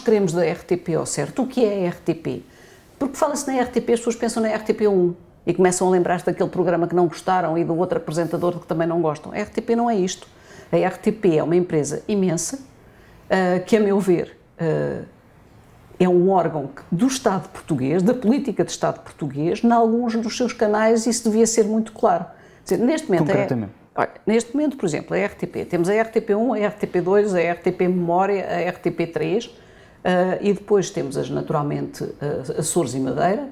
queremos da RTP ao certo? O que é a RTP? Porque fala-se na RTP, as pessoas pensam na RTP1 e começam a lembrar-se daquele programa que não gostaram e do outro apresentador que também não gostam. A RTP não é isto. A RTP é uma empresa imensa uh, que, a meu ver, uh, é um órgão do Estado português, da política de Estado português, em alguns dos seus canais isso devia ser muito claro. Dizer, neste momento, Concretamente. É, olha, neste momento, por exemplo, a RTP, temos a RTP1, a RTP2, a RTP Memória, a RTP3, uh, e depois temos as, naturalmente, Açores e Madeira,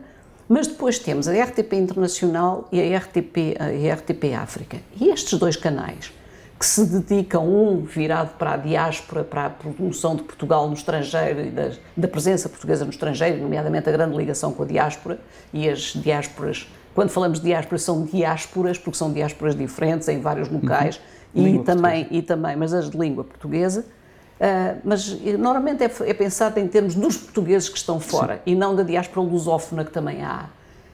mas depois temos a RTP Internacional e a RTP, a RTP África. E estes dois canais, que se dedicam, um virado para a diáspora, para a promoção de Portugal no estrangeiro e da, da presença portuguesa no estrangeiro, nomeadamente a grande ligação com a diáspora, e as diásporas, quando falamos de diáspora, são diásporas, porque são diásporas diferentes em vários locais, uhum. e, também, e também, mas as de língua portuguesa, Uh, mas normalmente é, é, pensado em termos dos portugueses que estão fora Sim. e não da diáspora lusófona que também há.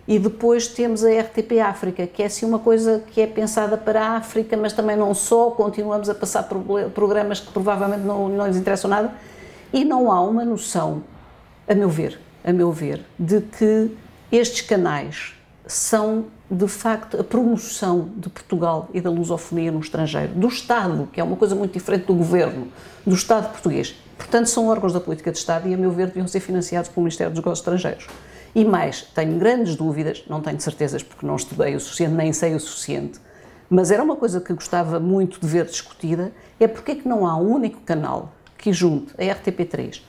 E depois temos a RTP África, que é assim uma coisa que é pensada para a África, mas também não só, continuamos a passar por programas que provavelmente não, não lhes interessam nada, e não há uma noção, a meu ver, a meu ver, de que estes canais são de facto a promoção de Portugal e da lusofonia no estrangeiro, do Estado, que é uma coisa muito diferente do governo, do Estado português. Portanto, são órgãos da política de Estado e, a meu ver, deviam ser financiados pelo Ministério dos Negócios Estrangeiros. E mais, tenho grandes dúvidas, não tenho certezas porque não estudei o suficiente, nem sei o suficiente, mas era uma coisa que gostava muito de ver discutida, é porque é que não há um único canal que junte a RTP3,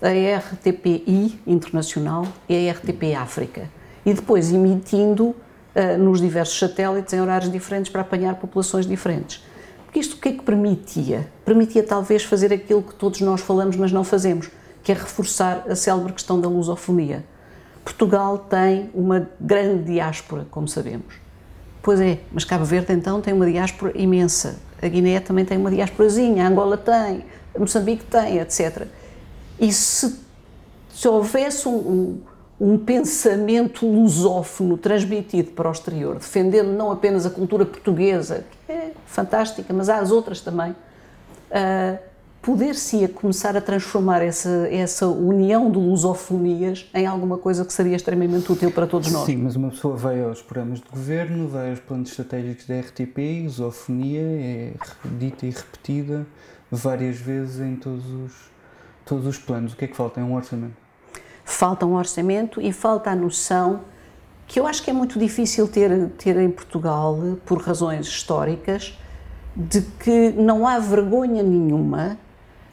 a RTPI Internacional e a RTP África, e depois emitindo uh, nos diversos satélites em horários diferentes para apanhar populações diferentes. Porque isto o que é que permitia? Permitia talvez fazer aquilo que todos nós falamos, mas não fazemos, que é reforçar a célebre questão da lusofonia. Portugal tem uma grande diáspora, como sabemos. Pois é, mas Cabo Verde então tem uma diáspora imensa. A Guiné também tem uma diásporazinha, a Angola tem, a Moçambique tem, etc. E se, se houvesse um, um pensamento lusófono transmitido para o exterior, defendendo não apenas a cultura portuguesa, que é fantástica, mas há as outras também, uh, poder-se começar a transformar essa, essa união de lusofonias em alguma coisa que seria extremamente útil para todos nós. Sim, mas uma pessoa vai aos programas de governo, vai aos planos estratégicos da RTP lusofonia é dita e repetida várias vezes em todos os, todos os planos. O que é que falta? É um orçamento falta um orçamento e falta a noção que eu acho que é muito difícil ter, ter em Portugal, por razões históricas, de que não há vergonha nenhuma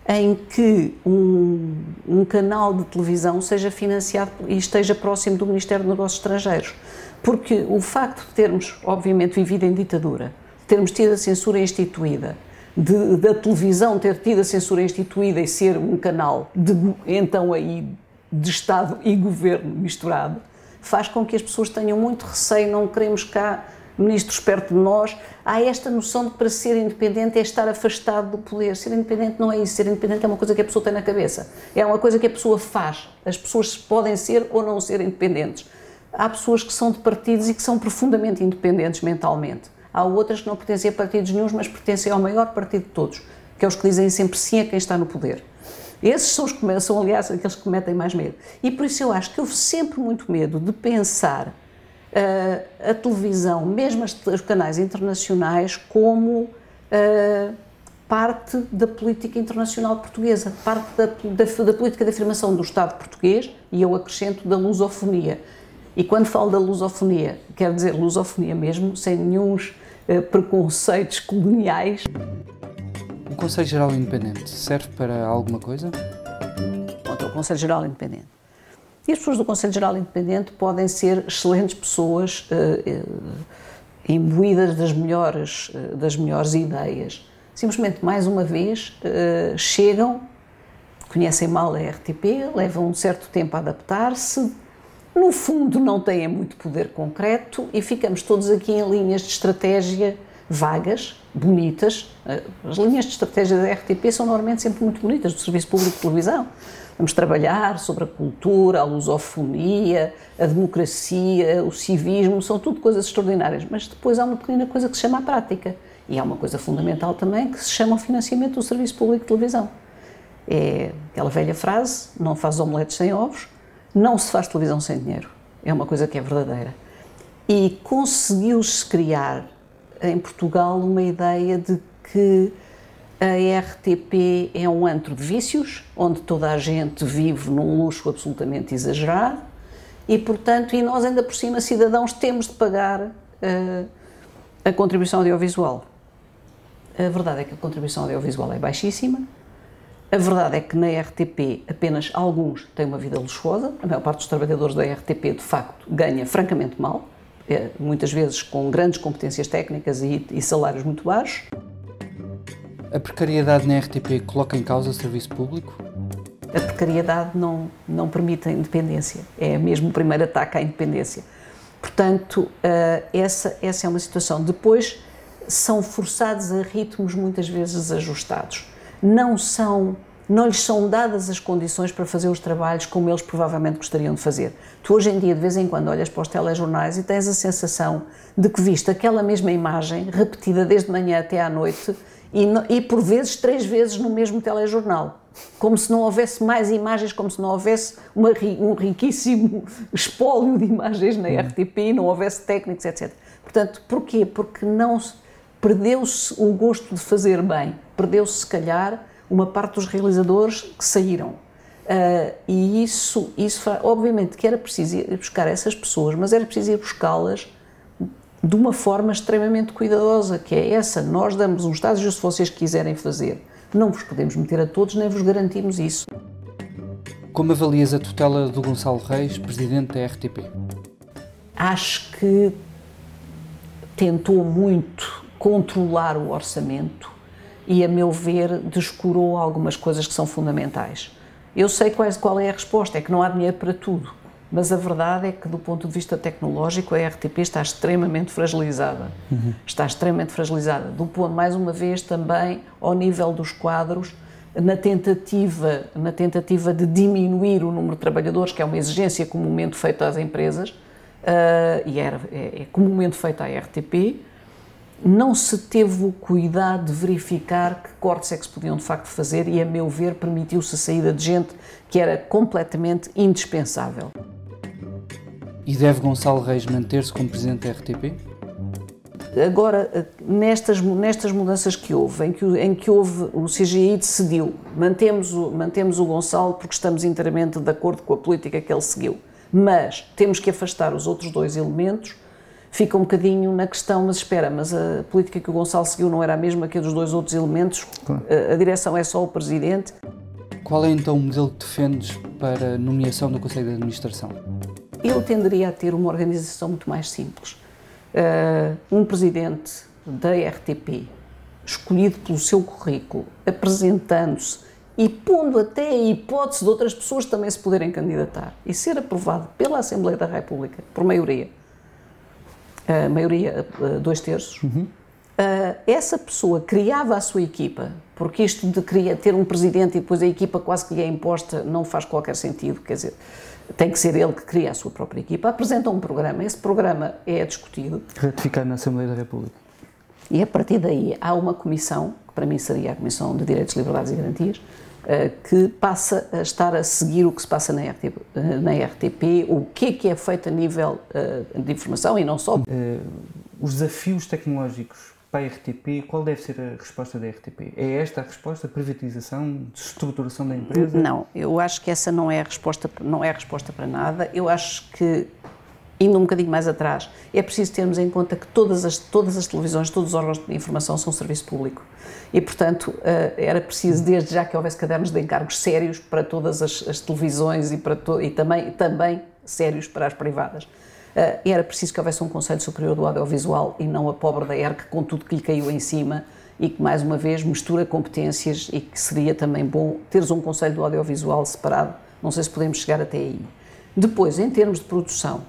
em que um, um, canal de televisão seja financiado e esteja próximo do Ministério dos Negócios Estrangeiros. Porque o facto de termos, obviamente, vivido em ditadura, termos tido a censura instituída, de, da televisão ter tido a censura instituída e ser um canal de, então aí de Estado e governo misturado, faz com que as pessoas tenham muito receio, não queremos cá ministros perto de nós. Há esta noção de que para ser independente é estar afastado do poder. Ser independente não é isso. Ser independente é uma coisa que a pessoa tem na cabeça. É uma coisa que a pessoa faz. As pessoas podem ser ou não ser independentes. Há pessoas que são de partidos e que são profundamente independentes mentalmente. Há outras que não pertencem a partidos nenhums, mas pertencem ao maior partido de todos, que é os que dizem sempre sim a quem está no poder. Esses são, os que, são, aliás, aqueles que cometem mais medo. E por isso eu acho que houve sempre muito medo de pensar uh, a televisão, mesmo os canais internacionais, como uh, parte da política internacional portuguesa, parte da, da, da, política de afirmação do Estado português e eu acrescento da lusofonia. E quando falo da lusofonia, quero dizer lusofonia mesmo, sem nenhum uh, preconceitos coloniais. O Conselho Geral Independente serve para alguma coisa? o Conselho Geral Independente. E as pessoas do Conselho Geral Independente podem ser excelentes pessoas, uh, uh, imbuídas das melhores, uh, das melhores ideias. Simplesmente, mais uma vez, chegam, conhecem mal a RTP, levam um certo tempo a adaptar-se, no fundo não têm muito poder concreto e ficamos todos aqui em linhas de estratégia vagas, bonitas. Eh, as linhas de estratégia da RTP são normalmente sempre muito bonitas, do Serviço Público de Televisão. Vamos trabalhar sobre a cultura, a lusofonia, a democracia, o civismo, são tudo coisas extraordinárias. Mas depois há uma pequena coisa que se chama a prática. E há uma coisa fundamental também que se chama o financiamento do Serviço Público de Televisão. É aquela velha frase: não faz omeletes sem ovos, não se faz televisão sem dinheiro. É uma coisa que é verdadeira. E conseguiu-se criar em Portugal uma ideia de que a RTP é um antro de vícios, onde toda a gente vive num luxo absolutamente exagerado e, portanto, e nós ainda por cima, cidadãos, temos de pagar uh, a contribuição audiovisual. A verdade é que a contribuição audiovisual é baixíssima. A verdade é que na RTP apenas alguns têm uma vida luxuosa. A maior parte dos trabalhadores da RTP, de facto, ganha francamente mal, muitas vezes com grandes competências técnicas e, e salários muito baixos. A precariedade na RTP coloca em causa o serviço público? A precariedade não, não permite a independência. É mesmo o primeiro ataque à independência. Portanto, uh, essa, essa é uma situação. Depois, são forçados a ritmos muitas vezes ajustados. Não são não lhes são dadas as condições para fazer os trabalhos como eles provavelmente gostariam de fazer. Tu hoje em dia, de vez em quando, olhas para os telejornais e tens a sensação de que viste aquela mesma imagem repetida desde manhã até à noite e, e por vezes três vezes no mesmo telejornal. Como se não houvesse mais imagens, como se não houvesse uma, um riquíssimo espólio de imagens na hum. RTP, não houvesse técnicos, etc. Portanto, porquê? Porque não perdeu-se o gosto de fazer bem, perdeu-se, se calhar, uma parte dos realizadores que saíram. Uh, e isso, isso, obviamente, que era preciso ir buscar essas pessoas, mas era preciso ir buscá-las de uma forma extremamente cuidadosa, que é essa: nós damos um estágio se vocês quiserem fazer. Não vos podemos meter a todos, nem vos garantimos isso. Como avalias a tutela do Gonçalo Reis, presidente da RTP? Acho que tentou muito controlar o orçamento e, a meu ver, descurou algumas coisas que são fundamentais. Eu sei qual, qual é a resposta, é que não há dinheiro para tudo, mas a verdade é que, do ponto de vista tecnológico, a RTP está extremamente fragilizada. Uhum. Está extremamente fragilizada. Do ponto, mais uma vez, também ao nível dos quadros, na tentativa, na tentativa de diminuir o número de trabalhadores, que é uma exigência comumente feita às empresas, uh, e era, é, é comumente feita à RTP, não se teve o cuidado de verificar que cortes é que se podiam de facto fazer e, a meu ver, permitiu-se a saída de gente que era completamente indispensável. E deve Gonçalo Reis manter-se como presidente da RTP? Agora, nestas, nestas mudanças que houve, em que, em que houve, o CGI decidiu, mantemos o, mantemos o Gonçalo porque estamos inteiramente de acordo com a política que ele seguiu, mas temos que afastar os outros dois elementos, fica um bocadinho na questão, mas espera, mas a política que o Gonçalo seguiu não era a mesma que a dos dois outros elementos? Claro. A, a direção é só o presidente? Qual é então o modelo que defendes para a nomeação do Conselho de Administração? Eu tenderia a ter uma organização muito mais simples. Uh, um presidente da RTP, escolhido pelo seu currículo, apresentando-se e pondo até a hipótese de outras pessoas também se poderem candidatar e ser aprovado pela Assembleia da República por maioria, a maioria, dois terços, uhum. essa pessoa criava a sua equipa, porque isto de ter um presidente e depois a equipa quase que lhe é imposta não faz qualquer sentido, quer dizer, tem que ser ele que cria a sua própria equipa, apresenta um programa, esse programa é discutido. Ratificado na Assembleia da República. E a partir daí há uma comissão, que para mim seria a Comissão de Direitos, Liberdades e Garantias, eh, que passa a estar a seguir o que se passa na RTP, eh, na RTP o que é que é feito a nível eh, de informação e não só. os desafios tecnológicos para a RTP, qual deve ser a resposta da RTP? É esta a resposta? Privatização, destruturação da empresa? Não, eu acho que essa não é a resposta, não é a resposta para nada. Eu acho que indo um bocadinho mais atrás, é preciso termos em conta que todas as, todas as televisões, todos os órgãos de informação são serviço público. E, portanto, eh, era preciso, desde já, que houvesse cadernos de encargos sérios para todas as, as televisões e, para to, e também, também sérios para as privadas. Eh, era preciso que houvesse um Conselho Superior do Audiovisual e não a pobre da ERC com tudo que lhe caiu em cima e que, mais uma vez, mistura competências e que seria também bom teres um Conselho do Audiovisual separado. Não sei se podemos chegar até aí. Depois, em termos de produção,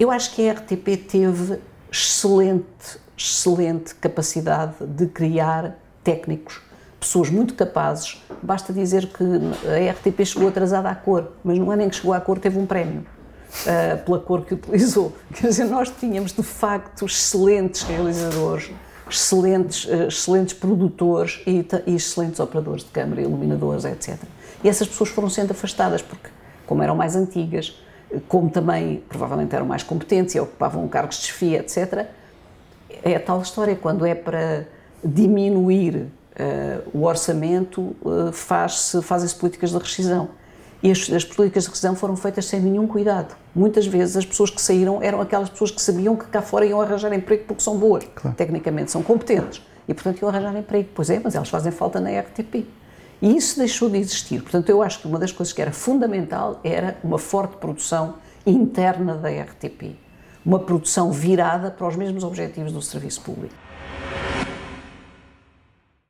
eu acho que a RTP teve excelente, excelente capacidade de criar técnicos, pessoas muito capazes. Basta dizer que a RTP chegou atrasada à cor, mas no ano em que chegou à cor teve um prémio. Uh, pela cor que utilizou. Quer dizer, nós tínhamos de facto excelentes realizadores excelentes, uh, excelentes produtores e, e, excelentes operadores de câmara, iluminadores, etc. E essas pessoas foram sendo afastadas porque, como eram mais antigas, como também provavelmente eram mais competentes e ocupavam cargos de chefia, etc., é a tal história, quando é para diminuir uh, o orçamento, uh, faz-se, fazem-se políticas de rescisão. E as, as, políticas de rescisão foram feitas sem nenhum cuidado. Muitas vezes as pessoas que saíram eram aquelas pessoas que sabiam que cá fora iam arranjar emprego porque são boas, claro. tecnicamente são competentes, e portanto iam arranjar emprego. Pois é, mas elas fazem falta na RTP. E isso deixou de existir. Portanto, eu acho que uma das coisas que era fundamental era uma forte produção interna da RTP. Uma produção virada para os mesmos objetivos do serviço público.